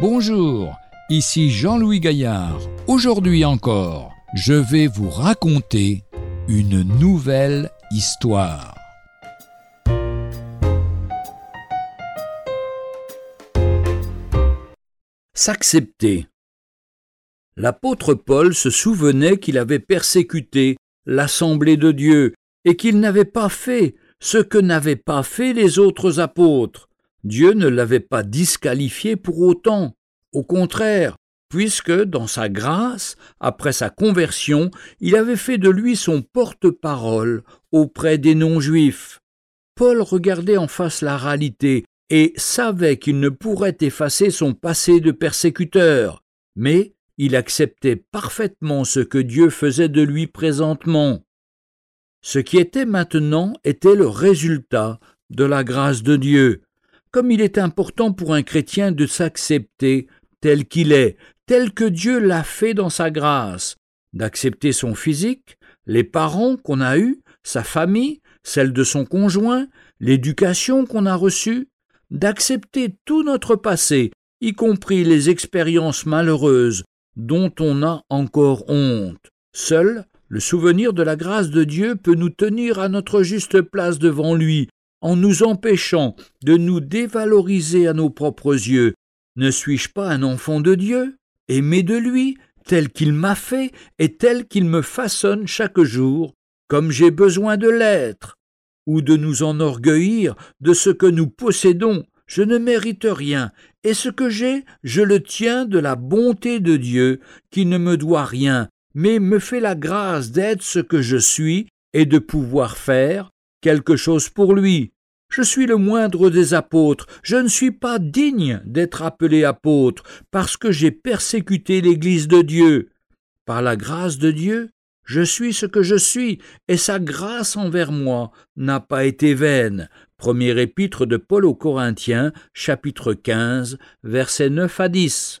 Bonjour, ici Jean-Louis Gaillard. Aujourd'hui encore, je vais vous raconter une nouvelle histoire. S'accepter. L'apôtre Paul se souvenait qu'il avait persécuté l'assemblée de Dieu et qu'il n'avait pas fait ce que n'avaient pas fait les autres apôtres. Dieu ne l'avait pas disqualifié pour autant. Au contraire, puisque, dans sa grâce, après sa conversion, il avait fait de lui son porte-parole auprès des non-juifs. Paul regardait en face la réalité et savait qu'il ne pourrait effacer son passé de persécuteur, mais il acceptait parfaitement ce que Dieu faisait de lui présentement. Ce qui était maintenant était le résultat de la grâce de Dieu. Comme il est important pour un chrétien de s'accepter tel qu'il est, tel que Dieu l'a fait dans sa grâce, d'accepter son physique, les parents qu'on a eus, sa famille, celle de son conjoint, l'éducation qu'on a reçue, d'accepter tout notre passé, y compris les expériences malheureuses dont on a encore honte. Seul le souvenir de la grâce de Dieu peut nous tenir à notre juste place devant lui, en nous empêchant de nous dévaloriser à nos propres yeux. Ne suis-je pas un enfant de Dieu, aimé de lui, tel qu'il m'a fait et tel qu'il me façonne chaque jour, comme j'ai besoin de l'être Ou de nous enorgueillir de ce que nous possédons, je ne mérite rien, et ce que j'ai, je le tiens de la bonté de Dieu, qui ne me doit rien, mais me fait la grâce d'être ce que je suis et de pouvoir faire quelque chose pour lui. Je suis le moindre des apôtres, je ne suis pas digne d'être appelé apôtre, parce que j'ai persécuté l'Église de Dieu. Par la grâce de Dieu, je suis ce que je suis, et sa grâce envers moi n'a pas été vaine. Premier épître de Paul aux Corinthiens, chapitre 15, versets 9 à 10.